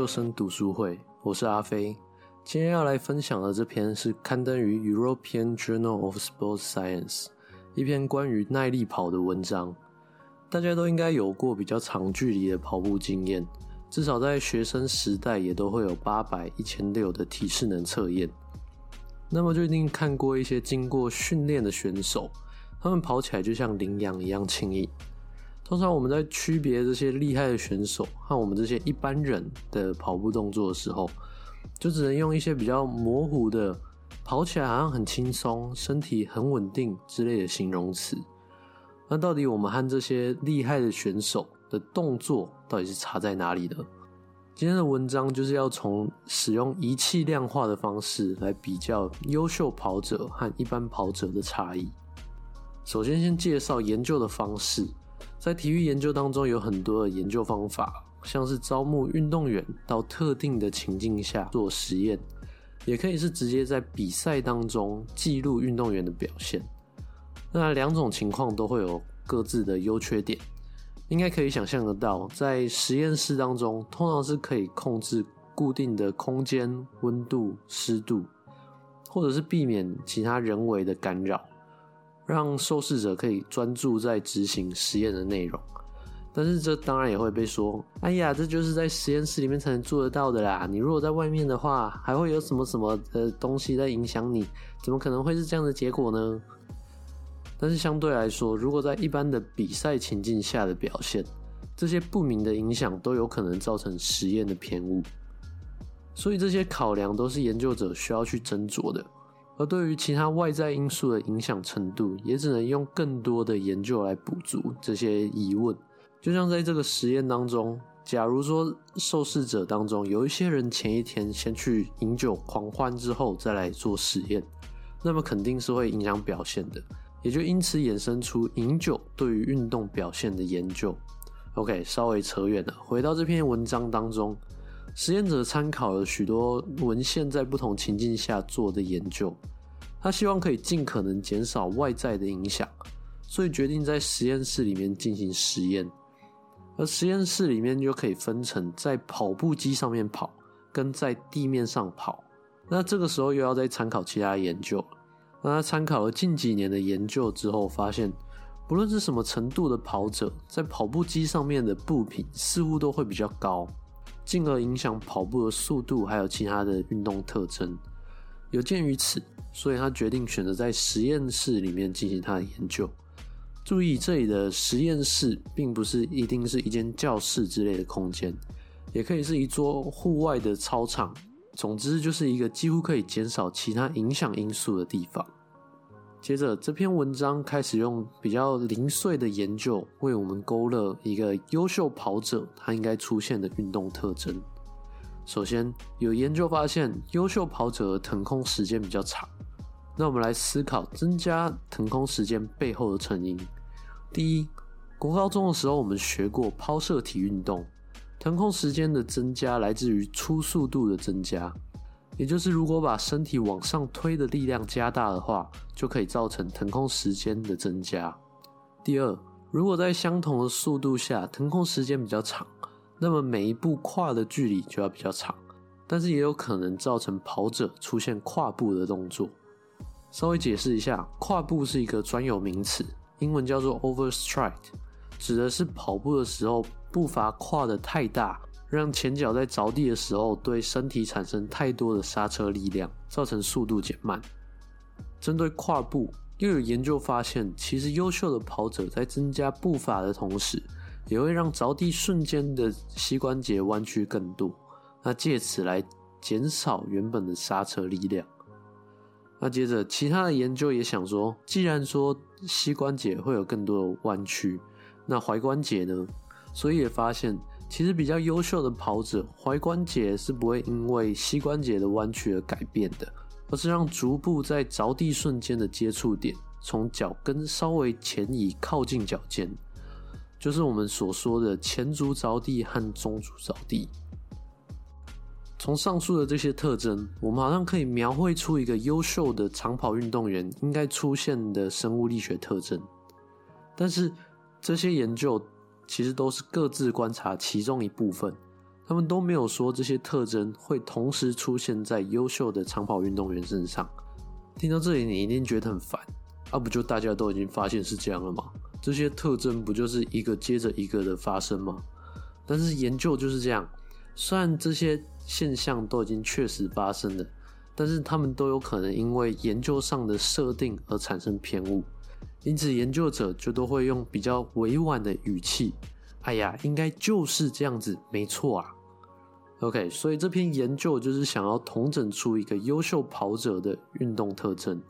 到研究生读书会，我是阿飞。今天要来分享的这篇是刊登于 European Journal of Sports Science 一篇关于耐力跑的文章。大家都应该有过比较长距离的跑步经验，至少在学生时代也都会有八百、一千六的体适能测验。那么就一定看过一些经过训练的选手，他们跑起来就像羚羊一样轻盈。通常我们在区别这些厉害的选手和我们这些一般人的跑步动作的时候，就只能用一些比较模糊的“跑起来好像很轻松，身体很稳定”之类的形容词。那到底我们和这些厉害的选手的动作到底是差在哪里呢？今天的文章就是要从使用仪器量化的方式来比较优秀跑者和一般跑者的差异。首先，先介绍研究的方式。在体育研究当中，有很多的研究方法，像是招募运动员到特定的情境下做实验，也可以是直接在比赛当中记录运动员的表现。那两种情况都会有各自的优缺点。应该可以想象得到，在实验室当中，通常是可以控制固定的空间、温度、湿度，或者是避免其他人为的干扰。让受试者可以专注在执行实验的内容，但是这当然也会被说：“哎呀，这就是在实验室里面才能做得到的啦！你如果在外面的话，还会有什么什么的东西在影响你？怎么可能会是这样的结果呢？”但是相对来说，如果在一般的比赛情境下的表现，这些不明的影响都有可能造成实验的偏误，所以这些考量都是研究者需要去斟酌的。而对于其他外在因素的影响程度，也只能用更多的研究来补足这些疑问。就像在这个实验当中，假如说受试者当中有一些人前一天先去饮酒狂欢之后再来做实验，那么肯定是会影响表现的，也就因此衍生出饮酒对于运动表现的研究。OK，稍微扯远了，回到这篇文章当中，实验者参考了许多文献，在不同情境下做的研究。他希望可以尽可能减少外在的影响，所以决定在实验室里面进行实验。而实验室里面就可以分成在跑步机上面跑，跟在地面上跑。那这个时候又要再参考其他研究。那他参考了近几年的研究之后，发现不论是什么程度的跑者，在跑步机上面的步频似乎都会比较高，进而影响跑步的速度，还有其他的运动特征。有鉴于此。所以他决定选择在实验室里面进行他的研究。注意，这里的实验室并不是一定是一间教室之类的空间，也可以是一座户外的操场。总之，就是一个几乎可以减少其他影响因素的地方。接着，这篇文章开始用比较零碎的研究，为我们勾勒一个优秀跑者他应该出现的运动特征。首先，有研究发现，优秀跑者的腾空时间比较长。那我们来思考增加腾空时间背后的成因。第一，国高中的时候我们学过抛射体运动，腾空时间的增加来自于初速度的增加，也就是如果把身体往上推的力量加大的话，就可以造成腾空时间的增加。第二，如果在相同的速度下，腾空时间比较长，那么每一步跨的距离就要比较长，但是也有可能造成跑者出现跨步的动作。稍微解释一下，跨步是一个专有名词，英文叫做 overstride，指的是跑步的时候步伐跨得太大，让前脚在着地的时候对身体产生太多的刹车力量，造成速度减慢。针对跨步，又有研究发现，其实优秀的跑者在增加步伐的同时，也会让着地瞬间的膝关节弯曲更多，那借此来减少原本的刹车力量。那接着，其他的研究也想说，既然说膝关节会有更多的弯曲，那踝关节呢？所以也发现，其实比较优秀的跑者，踝关节是不会因为膝关节的弯曲而改变的，而是让足部在着地瞬间的接触点从脚跟稍微前移靠近脚尖，就是我们所说的前足着地和中足着地。从上述的这些特征，我们好像可以描绘出一个优秀的长跑运动员应该出现的生物力学特征。但是这些研究其实都是各自观察其中一部分，他们都没有说这些特征会同时出现在优秀的长跑运动员身上。听到这里，你一定觉得很烦，啊，不就大家都已经发现是这样了吗？这些特征不就是一个接着一个的发生吗？但是研究就是这样，虽然这些现象都已经确实发生了，但是他们都有可能因为研究上的设定而产生偏误，因此研究者就都会用比较委婉的语气：“哎呀，应该就是这样子，没错啊。” OK，所以这篇研究就是想要统整出一个优秀跑者的运动特征。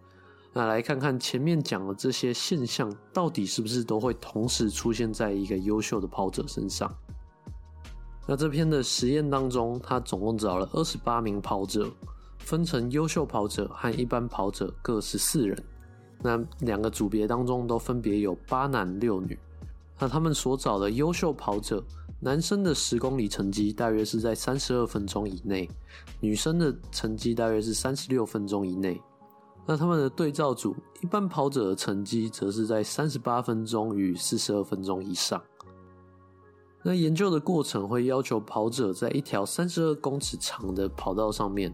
那来看看前面讲的这些现象，到底是不是都会同时出现在一个优秀的跑者身上？那这篇的实验当中，他总共找了二十八名跑者，分成优秀跑者和一般跑者各十四人。那两个组别当中都分别有八男六女。那他们所找的优秀跑者。男生的十公里成绩大约是在三十二分钟以内，女生的成绩大约是三十六分钟以内。那他们的对照组一般跑者的成绩则是在三十八分钟与四十二分钟以上。那研究的过程会要求跑者在一条三十二公尺长的跑道上面，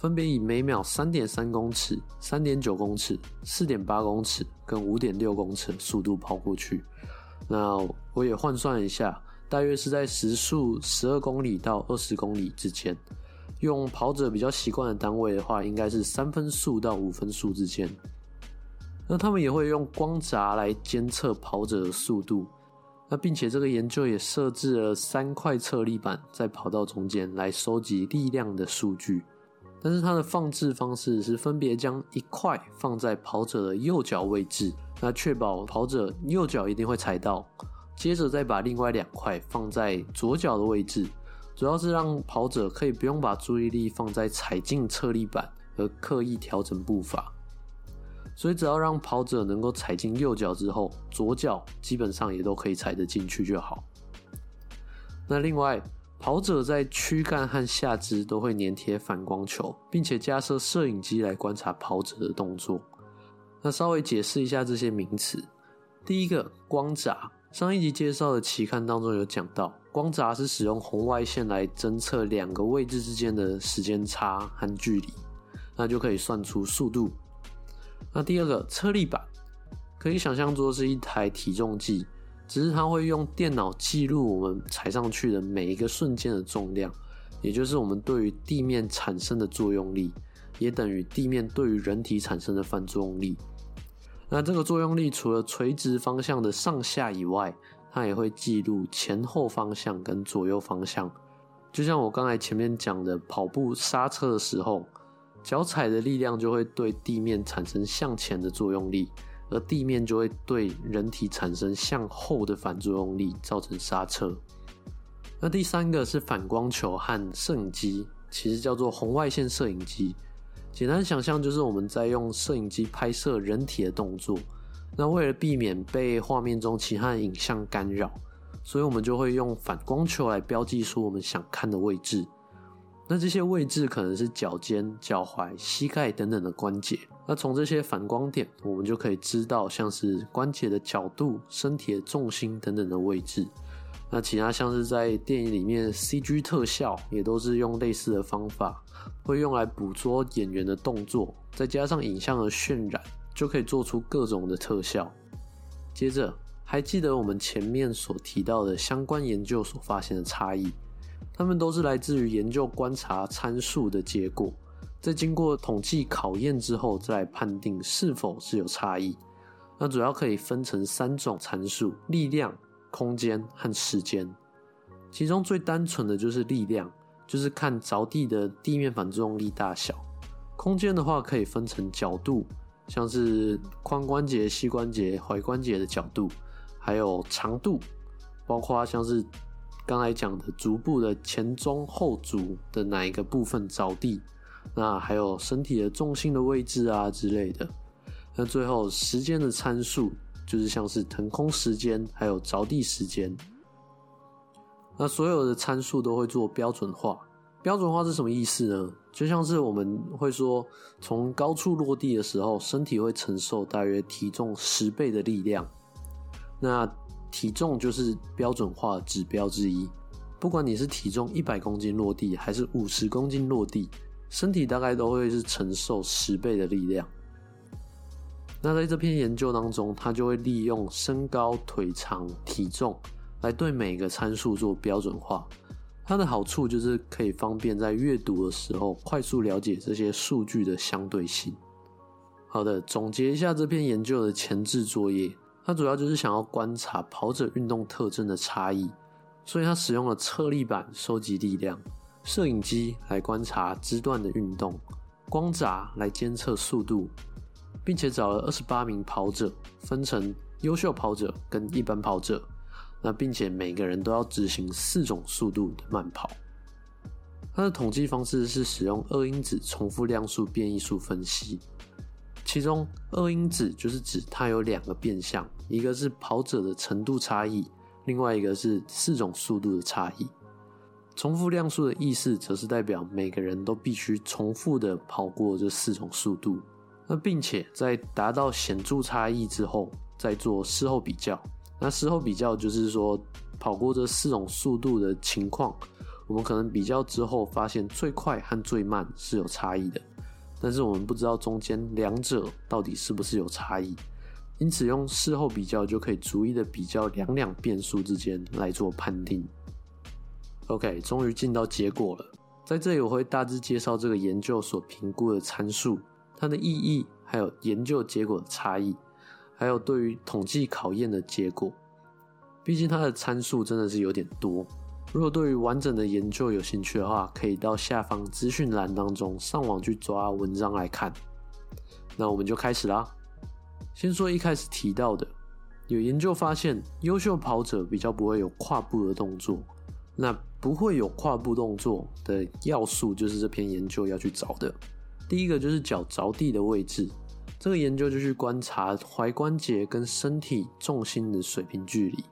分别以每秒三点三公尺、三点九公尺、四点八公尺跟五点六公尺速度跑过去。那我也换算一下。大约是在时速十二公里到二十公里之间。用跑者比较习惯的单位的话，应该是三分速到五分速之间。那他们也会用光闸来监测跑者的速度。那并且这个研究也设置了三块测力板在跑道中间来收集力量的数据。但是它的放置方式是分别将一块放在跑者的右脚位置，那确保跑者右脚一定会踩到。接着再把另外两块放在左脚的位置，主要是让跑者可以不用把注意力放在踩进侧立板而刻意调整步伐。所以只要让跑者能够踩进右脚之后，左脚基本上也都可以踩得进去就好。那另外，跑者在躯干和下肢都会粘贴反光球，并且加设摄影机来观察跑者的动作。那稍微解释一下这些名词，第一个光闸。上一集介绍的期刊当中有讲到，光闸是使用红外线来侦测两个位置之间的时间差和距离，那就可以算出速度。那第二个测力板，可以想象作是一台体重计，只是它会用电脑记录我们踩上去的每一个瞬间的重量，也就是我们对于地面产生的作用力，也等于地面对于人体产生的反作用力。那这个作用力除了垂直方向的上下以外，它也会记录前后方向跟左右方向。就像我刚才前面讲的，跑步刹车的时候，脚踩的力量就会对地面产生向前的作用力，而地面就会对人体产生向后的反作用力，造成刹车。那第三个是反光球和摄影机，其实叫做红外线摄影机。简单想象就是我们在用摄影机拍摄人体的动作，那为了避免被画面中其他的影像干扰，所以我们就会用反光球来标记出我们想看的位置。那这些位置可能是脚尖、脚踝、膝盖等等的关节。那从这些反光点，我们就可以知道像是关节的角度、身体的重心等等的位置。那其他像是在电影里面 CG 特效，也都是用类似的方法。会用来捕捉演员的动作，再加上影像的渲染，就可以做出各种的特效。接着，还记得我们前面所提到的相关研究所发现的差异？它们都是来自于研究观察参数的结果，在经过统计考验之后，再判定是否是有差异。那主要可以分成三种参数：力量、空间和时间。其中最单纯的就是力量。就是看着地的地面反作用力大小，空间的话可以分成角度，像是髋关节、膝关节、踝关节的角度，还有长度，包括像是刚才讲的足部的前中后足的哪一个部分着地，那还有身体的重心的位置啊之类的。那最后时间的参数就是像是腾空时间，还有着地时间。那所有的参数都会做标准化。标准化是什么意思呢？就像是我们会说，从高处落地的时候，身体会承受大约体重十倍的力量。那体重就是标准化指标之一。不管你是体重一百公斤落地，还是五十公斤落地，身体大概都会是承受十倍的力量。那在这篇研究当中，他就会利用身高、腿长、体重来对每个参数做标准化。它的好处就是可以方便在阅读的时候快速了解这些数据的相对性。好的，总结一下这篇研究的前置作业，它主要就是想要观察跑者运动特征的差异，所以它使用了测力板收集力量，摄影机来观察肢段的运动，光闸来监测速度。并且找了二十八名跑者，分成优秀跑者跟一般跑者。那并且每个人都要执行四种速度的慢跑。它的统计方式是使用二因子重复量数变异数分析，其中二因子就是指它有两个变相，一个是跑者的程度差异，另外一个是四种速度的差异。重复量数的意思则是代表每个人都必须重复的跑过这四种速度。那并且在达到显著差异之后，再做事后比较。那事后比较就是说，跑过这四种速度的情况，我们可能比较之后发现最快和最慢是有差异的，但是我们不知道中间两者到底是不是有差异。因此用事后比较就可以逐一的比较两两变数之间来做判定。OK，终于进到结果了，在这里我会大致介绍这个研究所评估的参数。它的意义，还有研究结果的差异，还有对于统计考验的结果。毕竟它的参数真的是有点多。如果对于完整的研究有兴趣的话，可以到下方资讯栏当中上网去抓文章来看。那我们就开始啦。先说一开始提到的，有研究发现，优秀跑者比较不会有跨步的动作。那不会有跨步动作的要素，就是这篇研究要去找的。第一个就是脚着地的位置，这个研究就去观察踝关节跟身体重心的水平距离，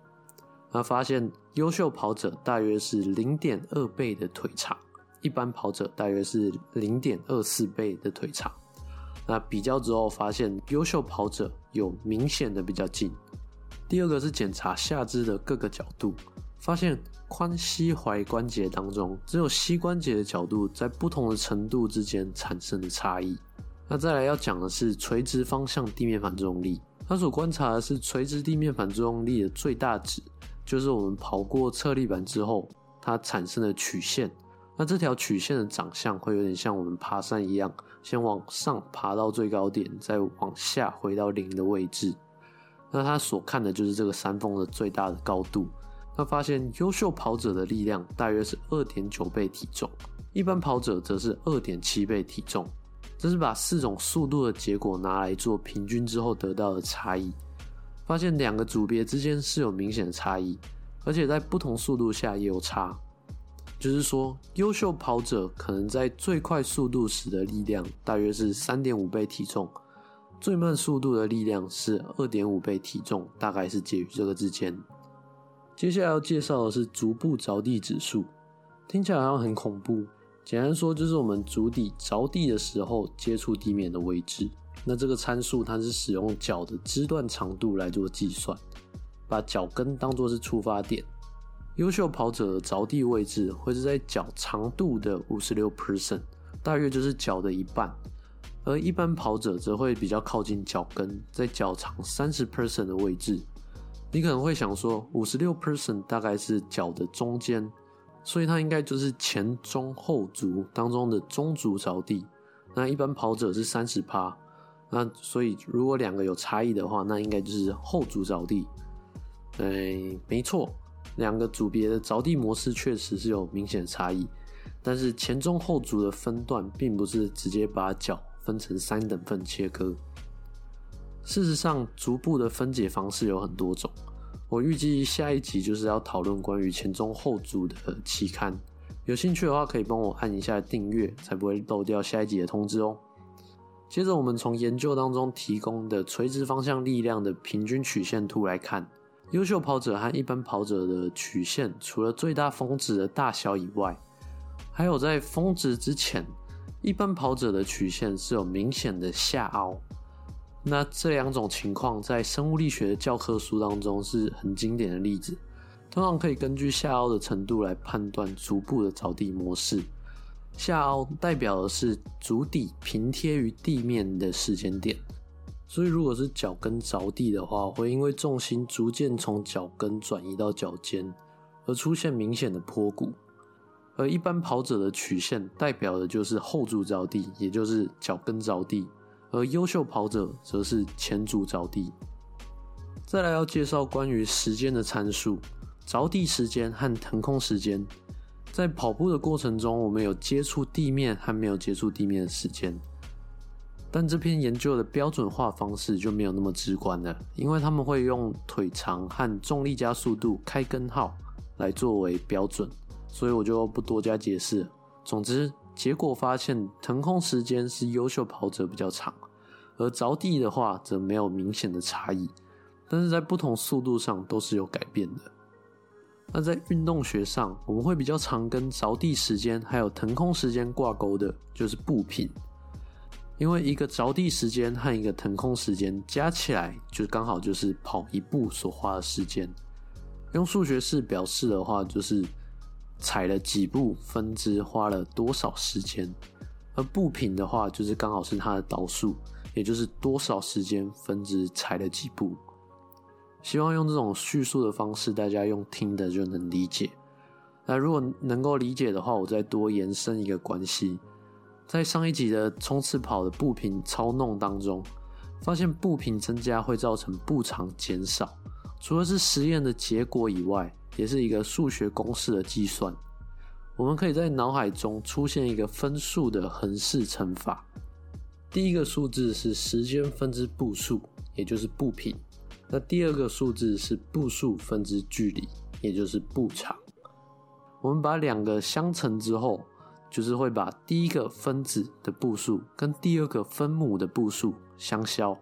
那发现优秀跑者大约是零点二倍的腿长，一般跑者大约是零点二四倍的腿长。那比较之后发现优秀跑者有明显的比较近。第二个是检查下肢的各个角度。发现髋膝踝关节当中，只有膝关节的角度在不同的程度之间产生的差异。那再来要讲的是垂直方向地面反作用力，它所观察的是垂直地面反作用力的最大值，就是我们跑过侧立板之后它产生的曲线。那这条曲线的长相会有点像我们爬山一样，先往上爬到最高点，再往下回到零的位置。那它所看的就是这个山峰的最大的高度。他发现，优秀跑者的力量大约是二点九倍体重，一般跑者则是二点七倍体重。这是把四种速度的结果拿来做平均之后得到的差异。发现两个组别之间是有明显的差异，而且在不同速度下也有差。就是说，优秀跑者可能在最快速度时的力量大约是三点五倍体重，最慢速度的力量是二点五倍体重，大概是介于这个之间。接下来要介绍的是足部着地指数，听起来好像很恐怖。简单说，就是我们足底着地的时候接触地面的位置。那这个参数它是使用脚的肢段长度来做计算，把脚跟当作是出发点。优秀跑者的着地位置会是在脚长度的五十六 percent，大约就是脚的一半。而一般跑者则会比较靠近脚跟，在脚长三十 percent 的位置。你可能会想说，五十六 percent 大概是脚的中间，所以它应该就是前中后足当中的中足着地。那一般跑者是三十趴，那所以如果两个有差异的话，那应该就是后足着地。哎，没错，两个组别的着地模式确实是有明显差异，但是前中后足的分段并不是直接把脚分成三等份切割。事实上，逐步的分解方式有很多种。我预计下一集就是要讨论关于前中后足的期刊。有兴趣的话，可以帮我按一下订阅，才不会漏掉下一集的通知哦。接着，我们从研究当中提供的垂直方向力量的平均曲线图来看，优秀跑者和一般跑者的曲线，除了最大峰值的大小以外，还有在峰值之前，一般跑者的曲线是有明显的下凹。那这两种情况在生物力学的教科书当中是很经典的例子。通常可以根据下凹的程度来判断足部的着地模式。下凹代表的是足底平贴于地面的时间点，所以如果是脚跟着地的话，会因为重心逐渐从脚跟转移到脚尖，而出现明显的坡谷。而一般跑者的曲线代表的就是后足着地，也就是脚跟着地；而优秀跑者则是前足着地。再来要介绍关于时间的参数，着地时间和腾空时间。在跑步的过程中，我们有接触地面和没有接触地面的时间，但这篇研究的标准化方式就没有那么直观了，因为他们会用腿长和重力加速度开根号来作为标准，所以我就不多加解释。总之，结果发现腾空时间是优秀跑者比较长，而着地的话则没有明显的差异，但是在不同速度上都是有改变的。那在运动学上，我们会比较常跟着地时间还有腾空时间挂钩的，就是步频。因为一个着地时间和一个腾空时间加起来，就刚好就是跑一步所花的时间。用数学式表示的话，就是踩了几步分支花了多少时间。而步频的话，就是刚好是它的导数，也就是多少时间分支踩了几步。希望用这种叙述的方式，大家用听的就能理解。那如果能够理解的话，我再多延伸一个关系。在上一集的冲刺跑的步频操弄当中，发现步频增加会造成步长减少，除了是实验的结果以外，也是一个数学公式的计算。我们可以在脑海中出现一个分数的横式乘法。第一个数字是时间分之步数，也就是步频。那第二个数字是步数分之距离，也就是步长。我们把两个相乘之后，就是会把第一个分子的步数跟第二个分母的步数相消。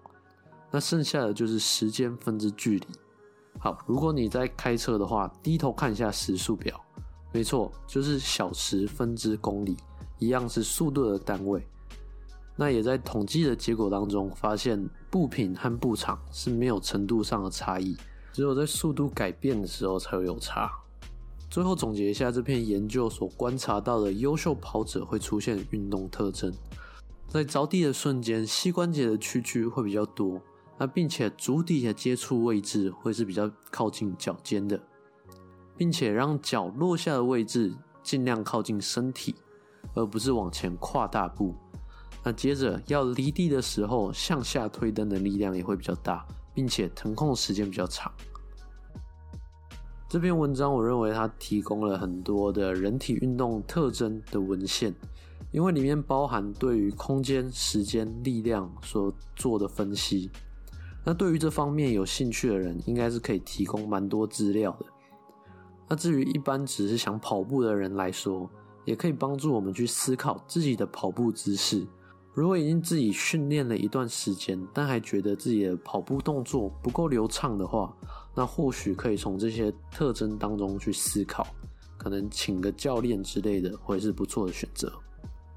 那剩下的就是时间分之距离。好，如果你在开车的话，低头看一下时速表，没错，就是小时分之公里，一样是速度的单位。那也在统计的结果当中发现，步频和步长是没有程度上的差异，只有在速度改变的时候才会有差。最后总结一下这篇研究所观察到的优秀跑者会出现运动特征：在着地的瞬间，膝关节的屈曲会比较多，那并且足底的接触位置会是比较靠近脚尖的，并且让脚落下的位置尽量靠近身体，而不是往前跨大步。那接着要离地的时候，向下推蹬的力量也会比较大，并且腾空时间比较长。这篇文章我认为它提供了很多的人体运动特征的文献，因为里面包含对于空间、时间、力量所做的分析。那对于这方面有兴趣的人，应该是可以提供蛮多资料的。那至于一般只是想跑步的人来说，也可以帮助我们去思考自己的跑步姿势。如果已经自己训练了一段时间，但还觉得自己的跑步动作不够流畅的话，那或许可以从这些特征当中去思考，可能请个教练之类的会是不错的选择。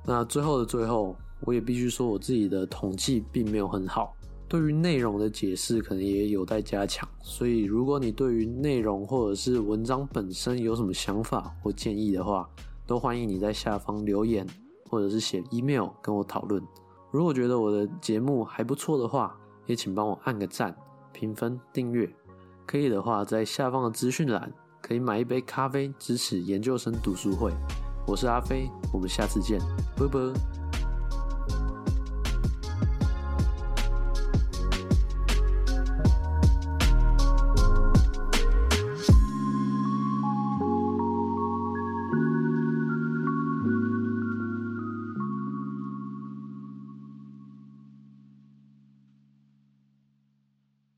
那最后的最后，我也必须说，我自己的统计并没有很好，对于内容的解释可能也有待加强。所以，如果你对于内容或者是文章本身有什么想法或建议的话，都欢迎你在下方留言。或者是写 email 跟我讨论。如果觉得我的节目还不错的话，也请帮我按个赞、评分、订阅。可以的话，在下方的资讯栏可以买一杯咖啡支持研究生读书会。我是阿飞，我们下次见，拜拜。